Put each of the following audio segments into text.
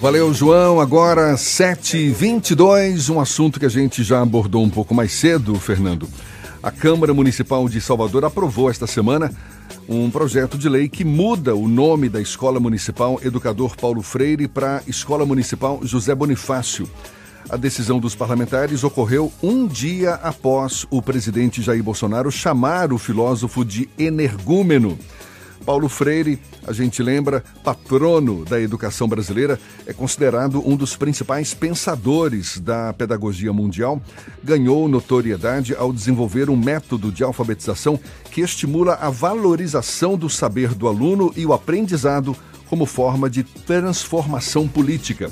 Valeu, João. Agora 7h22, um assunto que a gente já abordou um pouco mais cedo, Fernando. A Câmara Municipal de Salvador aprovou esta semana um projeto de lei que muda o nome da Escola Municipal Educador Paulo Freire para Escola Municipal José Bonifácio. A decisão dos parlamentares ocorreu um dia após o presidente Jair Bolsonaro chamar o filósofo de energúmeno. Paulo Freire, a gente lembra, patrono da educação brasileira, é considerado um dos principais pensadores da pedagogia mundial. Ganhou notoriedade ao desenvolver um método de alfabetização que estimula a valorização do saber do aluno e o aprendizado como forma de transformação política.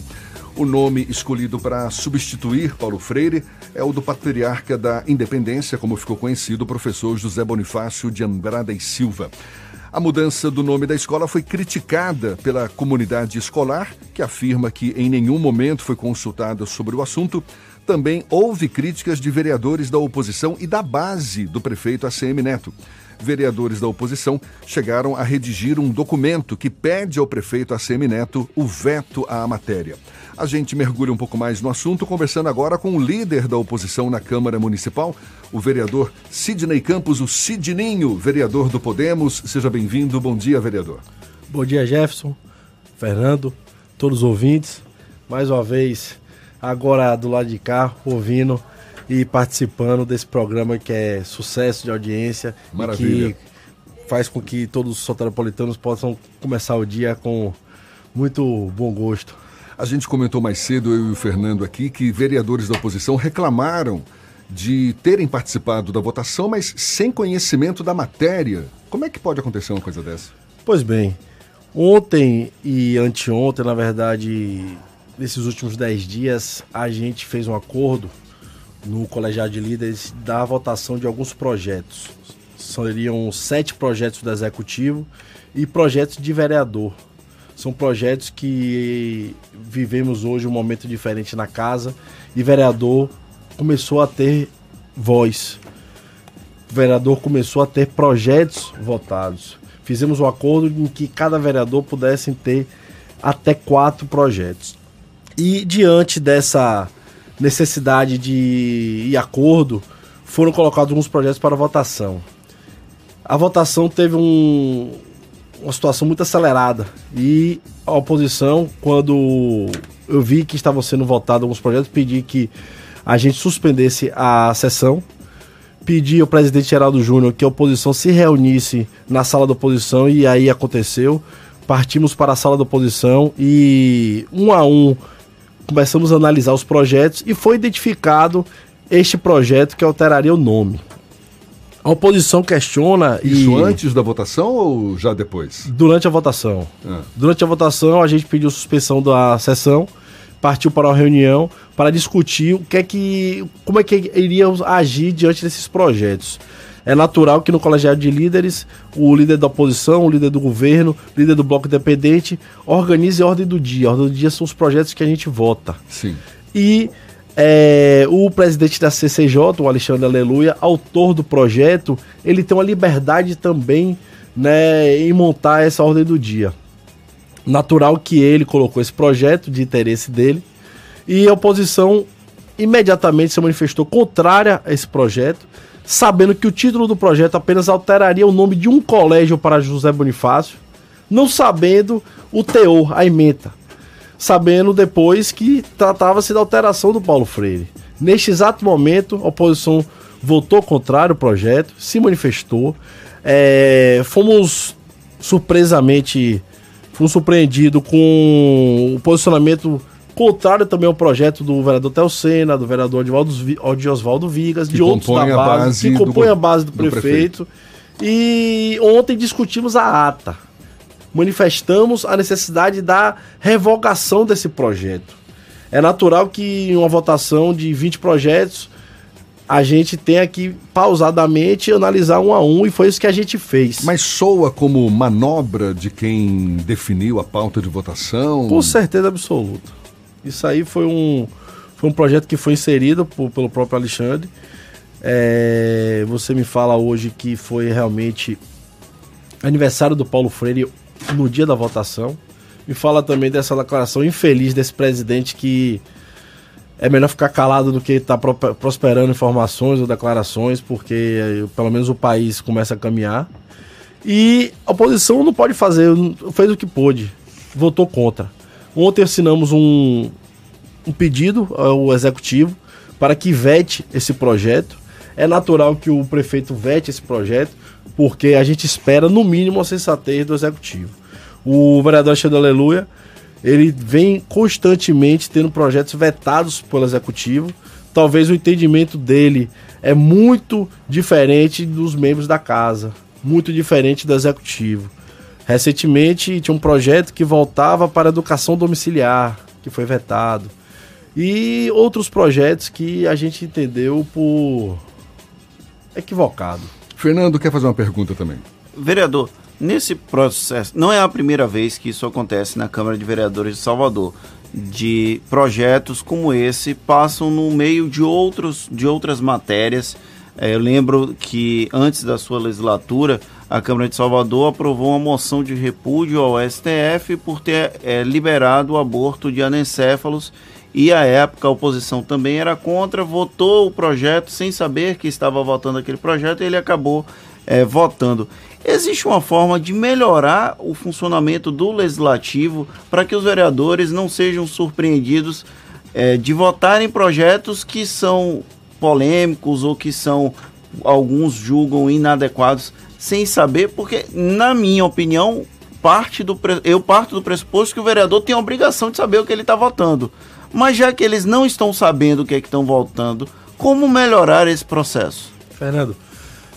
O nome escolhido para substituir Paulo Freire é o do patriarca da Independência, como ficou conhecido o professor José Bonifácio de Andrada e Silva. A mudança do nome da escola foi criticada pela comunidade escolar, que afirma que em nenhum momento foi consultada sobre o assunto. Também houve críticas de vereadores da oposição e da base do prefeito ACM Neto vereadores da oposição chegaram a redigir um documento que pede ao prefeito ACM Neto o veto à matéria. A gente mergulha um pouco mais no assunto, conversando agora com o líder da oposição na Câmara Municipal, o vereador Sidney Campos, o Sidninho, vereador do Podemos. Seja bem-vindo. Bom dia, vereador. Bom dia, Jefferson, Fernando, todos os ouvintes. Mais uma vez, agora do lado de cá, ouvindo e participando desse programa que é sucesso de audiência. Maravilha. que faz com que todos os soteropolitanos possam começar o dia com muito bom gosto. A gente comentou mais cedo, eu e o Fernando aqui, que vereadores da oposição reclamaram de terem participado da votação, mas sem conhecimento da matéria. Como é que pode acontecer uma coisa dessa? Pois bem, ontem e anteontem, na verdade, nesses últimos dez dias, a gente fez um acordo no colegiado de líderes da votação de alguns projetos. Seriam sete projetos do executivo e projetos de vereador. São projetos que vivemos hoje um momento diferente na casa e vereador começou a ter voz. O vereador começou a ter projetos votados. Fizemos um acordo em que cada vereador pudesse ter até quatro projetos. E diante dessa necessidade de acordo, foram colocados alguns projetos para votação. A votação teve um, uma situação muito acelerada e a oposição, quando eu vi que estavam sendo votados alguns projetos, pedi que a gente suspendesse a sessão, pedi ao presidente Geraldo Júnior que a oposição se reunisse na sala da oposição e aí aconteceu. Partimos para a sala da oposição e um a um começamos a analisar os projetos e foi identificado este projeto que alteraria o nome. A oposição questiona Isso e... antes da votação ou já depois? Durante a votação. Ah. Durante a votação, a gente pediu suspensão da sessão, partiu para uma reunião para discutir o que é que, como é que iria agir diante desses projetos. É natural que no colegiado de líderes, o líder da oposição, o líder do governo, o líder do bloco independente organize a ordem do dia. A ordem do dia são os projetos que a gente vota. Sim. E é, o presidente da CCJ, o Alexandre Aleluia, autor do projeto, ele tem uma liberdade também né, em montar essa ordem do dia. Natural que ele colocou esse projeto de interesse dele e a oposição imediatamente se manifestou contrária a esse projeto sabendo que o título do projeto apenas alteraria o nome de um colégio para José Bonifácio, não sabendo o teor, a ementa, sabendo depois que tratava-se da alteração do Paulo Freire. Neste exato momento, a oposição votou contrário ao projeto, se manifestou, é, fomos surpresamente fomos surpreendidos com o posicionamento Contrário também ao projeto do vereador Telcena, do vereador de Oswaldo Vigas, que de outros da base, base que compõem a base do, do prefeito. prefeito. E ontem discutimos a ata. Manifestamos a necessidade da revogação desse projeto. É natural que em uma votação de 20 projetos a gente tenha que pausadamente analisar um a um e foi isso que a gente fez. Mas soa como manobra de quem definiu a pauta de votação? Com certeza absoluta. Isso aí foi um, foi um projeto que foi inserido por, pelo próprio Alexandre. É, você me fala hoje que foi realmente aniversário do Paulo Freire no dia da votação. me fala também dessa declaração infeliz desse presidente que é melhor ficar calado do que estar tá prosperando informações ou declarações, porque eh, pelo menos o país começa a caminhar. E a oposição não pode fazer, fez o que pôde, votou contra. Ontem assinamos um, um pedido ao executivo para que vete esse projeto. É natural que o prefeito vete esse projeto, porque a gente espera, no mínimo, a sensatez do executivo. O vereador Alexandre Aleluia ele vem constantemente tendo projetos vetados pelo executivo. Talvez o entendimento dele é muito diferente dos membros da casa, muito diferente do executivo. Recentemente tinha um projeto que voltava para a educação domiciliar, que foi vetado. E outros projetos que a gente entendeu por equivocado. Fernando quer fazer uma pergunta também. Vereador, Nesse processo, não é a primeira vez que isso acontece na Câmara de Vereadores de Salvador, de projetos como esse passam no meio de, outros, de outras matérias. É, eu lembro que antes da sua legislatura, a Câmara de Salvador aprovou uma moção de repúdio ao STF por ter é, liberado o aborto de anencéfalos e à época a oposição também era contra, votou o projeto sem saber que estava votando aquele projeto e ele acabou é, votando. Existe uma forma de melhorar o funcionamento do legislativo para que os vereadores não sejam surpreendidos é, de votar em projetos que são polêmicos ou que são alguns julgam inadequados sem saber, porque na minha opinião parte do eu parto do pressuposto que o vereador tem a obrigação de saber o que ele está votando. Mas já que eles não estão sabendo o que é que estão votando, como melhorar esse processo? Fernando,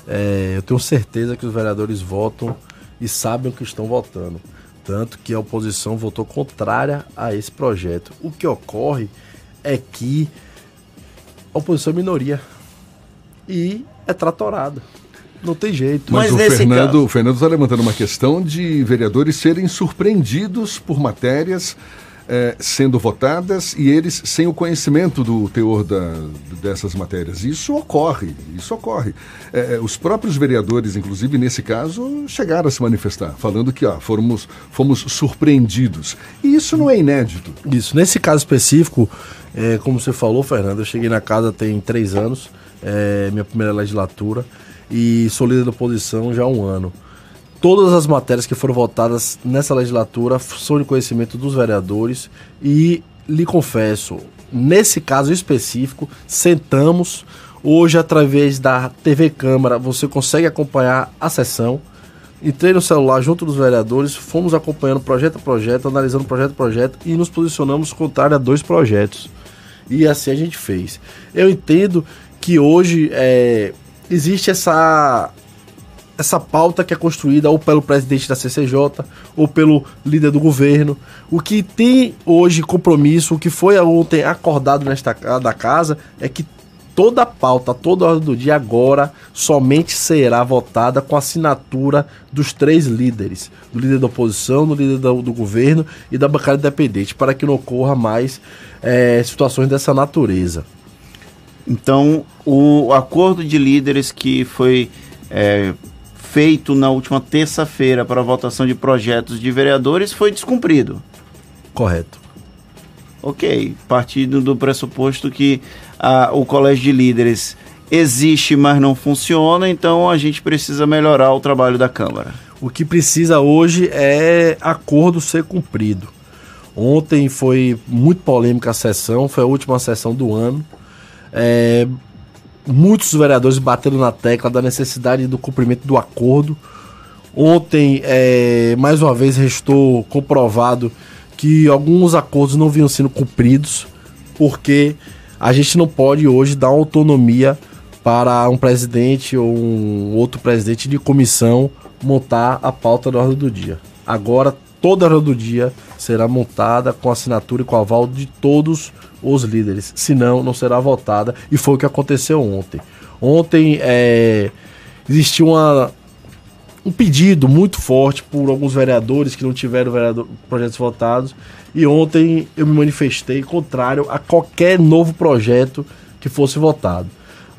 é, eu tenho certeza que os vereadores votam e sabem o que estão votando. Tanto que a oposição votou contrária a esse projeto. O que ocorre é que a oposição é minoria e é tratorada. Não tem jeito. Mas, Mas o, Fernando, caso... o Fernando está levantando uma questão de vereadores serem surpreendidos por matérias é, sendo votadas e eles sem o conhecimento do teor da, dessas matérias. Isso ocorre, isso ocorre. É, os próprios vereadores, inclusive nesse caso, chegaram a se manifestar, falando que ó, fomos, fomos surpreendidos. E isso não é inédito. Isso. Nesse caso específico, é, como você falou, Fernando, eu cheguei na casa tem três anos, é, minha primeira legislatura, e sou líder da oposição já há um ano todas as matérias que foram votadas nessa legislatura são de conhecimento dos vereadores e lhe confesso, nesse caso específico, sentamos hoje através da TV Câmara, você consegue acompanhar a sessão. Entrei no celular junto dos vereadores, fomos acompanhando projeto a projeto, analisando projeto a projeto e nos posicionamos contrário a dois projetos. E assim a gente fez. Eu entendo que hoje é, existe essa essa pauta que é construída ou pelo presidente da CCJ ou pelo líder do governo. O que tem hoje compromisso, o que foi ontem acordado nesta da casa é que toda a pauta, toda a hora do dia agora somente será votada com assinatura dos três líderes, do líder da oposição, do líder do, do governo e da bancada independente, para que não ocorra mais é, situações dessa natureza. Então, o acordo de líderes que foi é, feito na última terça-feira para a votação de projetos de vereadores foi descumprido. Correto. Ok, partindo do pressuposto que a, o colégio de líderes existe, mas não funciona, então a gente precisa melhorar o trabalho da Câmara. O que precisa hoje é acordo ser cumprido. Ontem foi muito polêmica a sessão, foi a última sessão do ano. É, muitos vereadores bateram na tecla da necessidade do cumprimento do acordo. Ontem, é, mais uma vez, restou comprovado que alguns acordos não vinham sendo cumpridos, porque a gente não pode hoje dar autonomia para um presidente ou um outro presidente de comissão montar a pauta da ordem do dia. Agora, toda a ordem do dia será montada com assinatura e com aval de todos os líderes, senão não será votada, e foi o que aconteceu ontem. Ontem é, existiu uma, um pedido muito forte por alguns vereadores que não tiveram vereador, projetos votados, e ontem eu me manifestei contrário a qualquer novo projeto que fosse votado.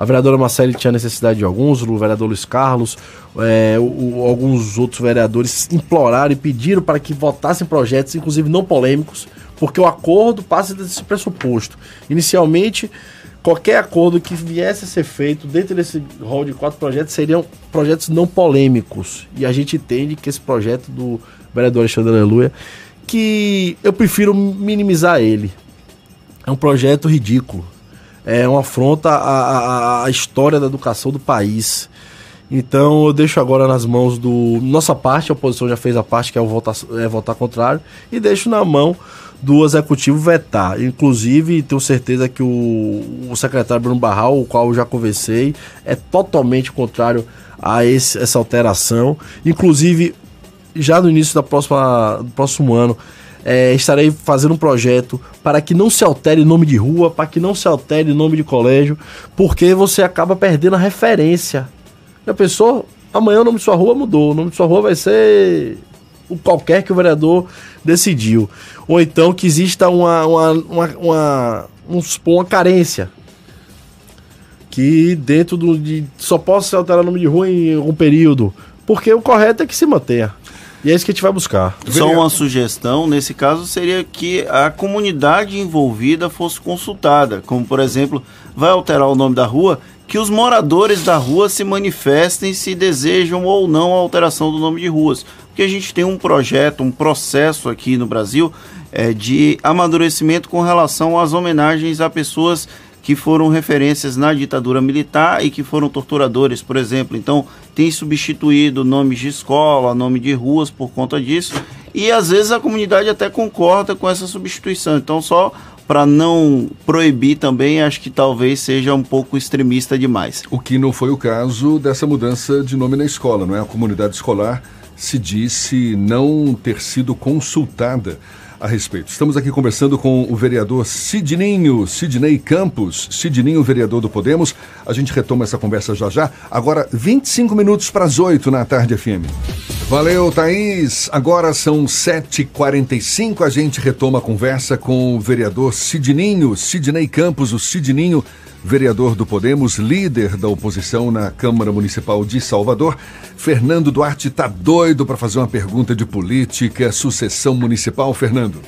A vereadora Marcele tinha necessidade de alguns, o vereador Luiz Carlos, é, o, alguns outros vereadores imploraram e pediram para que votassem projetos, inclusive não polêmicos, porque o acordo passa desse pressuposto. Inicialmente, qualquer acordo que viesse a ser feito dentro desse rol de quatro projetos seriam projetos não polêmicos. E a gente entende que esse projeto do vereador Alexandre Aleluia, que eu prefiro minimizar ele. É um projeto ridículo. É uma afronta à, à, à história da educação do país. Então eu deixo agora nas mãos do. Nossa parte, a oposição já fez a parte, que é, o votar, é votar contrário, e deixo na mão do executivo vetar. Inclusive, tenho certeza que o, o secretário Bruno Barral, o qual eu já conversei, é totalmente contrário a esse, essa alteração. Inclusive, já no início da próxima, do próximo ano, é, estarei fazendo um projeto para que não se altere nome de rua, para que não se altere nome de colégio, porque você acaba perdendo a referência já pensou? Amanhã o nome de sua rua mudou. O nome de sua rua vai ser o qualquer que o vereador decidiu. Ou então que exista uma, uma, uma, uma, uma carência. Que dentro do. De, só possa alterar o nome de rua em algum período. Porque o correto é que se mantenha. E é isso que a gente vai buscar. Só uma sugestão, nesse caso, seria que a comunidade envolvida fosse consultada. Como, por exemplo, vai alterar o nome da rua, que os moradores da rua se manifestem se desejam ou não a alteração do nome de ruas. Porque a gente tem um projeto, um processo aqui no Brasil é, de amadurecimento com relação às homenagens a pessoas que foram referências na ditadura militar e que foram torturadores, por exemplo. Então, tem substituído nomes de escola, nome de ruas por conta disso. E às vezes a comunidade até concorda com essa substituição. Então, só para não proibir também, acho que talvez seja um pouco extremista demais. O que não foi o caso dessa mudança de nome na escola, não é? A comunidade escolar se disse não ter sido consultada a respeito. Estamos aqui conversando com o vereador Sidninho, Sidney Campos, Sidninho, vereador do Podemos. A gente retoma essa conversa já já. Agora, 25 minutos para as 8 na tarde FM. Valeu, Thaís. Agora são 7h45. A gente retoma a conversa com o vereador Sidninho, Sidney Campos, o Sidninho vereador do Podemos, líder da oposição na Câmara Municipal de Salvador. Fernando Duarte está doido para fazer uma pergunta de política, sucessão municipal. Fernando.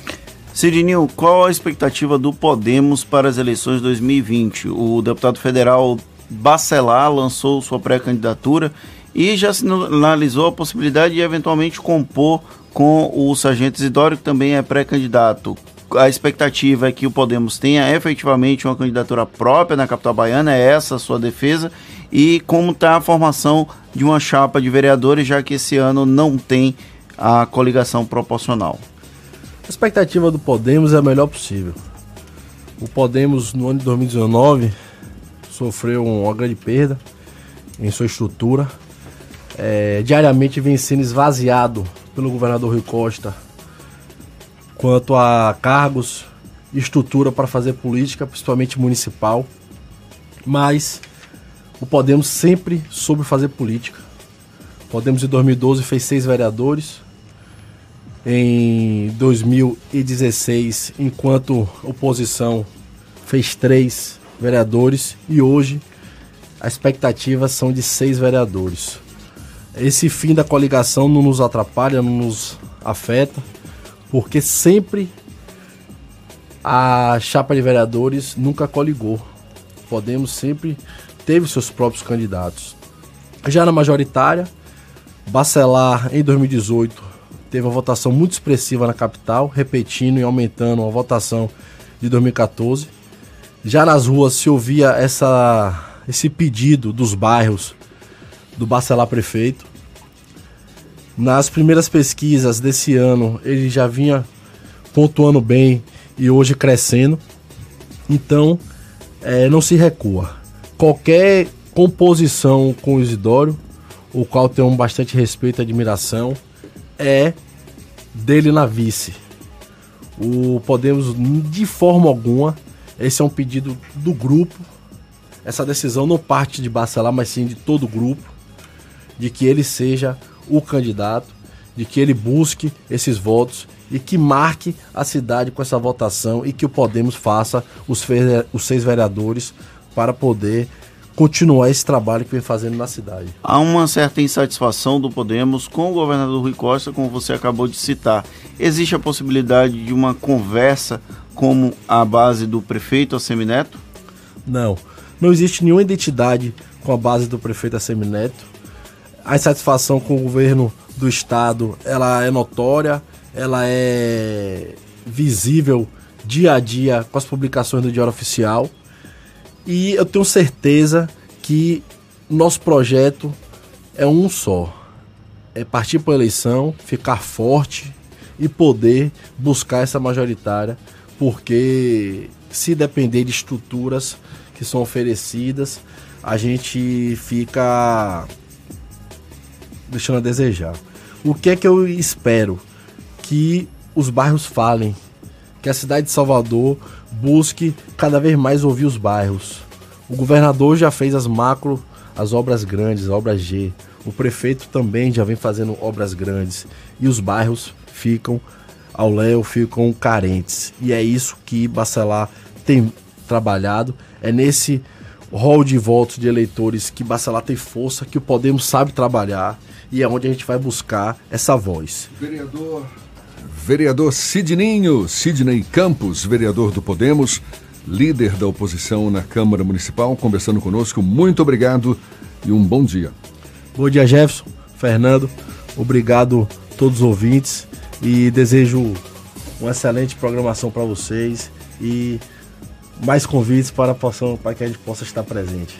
Cirinho, qual a expectativa do Podemos para as eleições de 2020? O deputado federal Bacelar lançou sua pré-candidatura e já sinalizou a possibilidade de eventualmente compor com o Sargento Isidoro, que também é pré-candidato a expectativa é que o Podemos tenha efetivamente uma candidatura própria na capital baiana, é essa a sua defesa, e como está a formação de uma chapa de vereadores, já que esse ano não tem a coligação proporcional. A expectativa do Podemos é a melhor possível. O Podemos, no ano de 2019, sofreu uma grande perda em sua estrutura. É, diariamente vem sendo esvaziado pelo governador Rui Costa quanto a cargos e estrutura para fazer política, principalmente municipal. Mas o Podemos sempre soube fazer política. Podemos em 2012 fez seis vereadores. Em 2016, enquanto oposição, fez três vereadores. E hoje as expectativas são de seis vereadores. Esse fim da coligação não nos atrapalha, não nos afeta porque sempre a chapa de vereadores nunca coligou. Podemos sempre teve seus próprios candidatos. Já na majoritária, Bacelar em 2018 teve uma votação muito expressiva na capital, repetindo e aumentando a votação de 2014. Já nas ruas se ouvia essa, esse pedido dos bairros do Bacelar prefeito. Nas primeiras pesquisas desse ano, ele já vinha pontuando bem e hoje crescendo. Então, é, não se recua. Qualquer composição com o Isidório, o qual tenho bastante respeito e admiração, é dele na vice. O Podemos, de forma alguma, esse é um pedido do grupo. Essa decisão não parte de Bacelar, mas sim de todo o grupo, de que ele seja o candidato, de que ele busque esses votos e que marque a cidade com essa votação e que o Podemos faça os, os seis vereadores para poder continuar esse trabalho que vem fazendo na cidade. Há uma certa insatisfação do Podemos com o governador Rui Costa, como você acabou de citar. Existe a possibilidade de uma conversa como a base do prefeito Assemineto? Não, não existe nenhuma identidade com a base do prefeito Assemineto. A insatisfação com o governo do estado, ela é notória, ela é visível dia a dia com as publicações do Diário Oficial. E eu tenho certeza que nosso projeto é um só. É partir para a eleição, ficar forte e poder buscar essa majoritária, porque se depender de estruturas que são oferecidas, a gente fica deixando a desejar. O que é que eu espero? Que os bairros falem, que a cidade de Salvador busque cada vez mais ouvir os bairros. O governador já fez as macro, as obras grandes, obras G. O prefeito também já vem fazendo obras grandes. E os bairros ficam ao léu, ficam carentes. E é isso que Bacelar tem trabalhado. É nesse rol de votos de eleitores que Bacelar tem força, que o Podemos sabe trabalhar. E é onde a gente vai buscar essa voz. Vereador Vereador Sidninho, Sidney Campos, vereador do Podemos, líder da oposição na Câmara Municipal, conversando conosco. Muito obrigado e um bom dia. Bom dia, Jefferson, Fernando. Obrigado a todos os ouvintes e desejo uma excelente programação para vocês e mais convites para, para que a gente possa estar presente.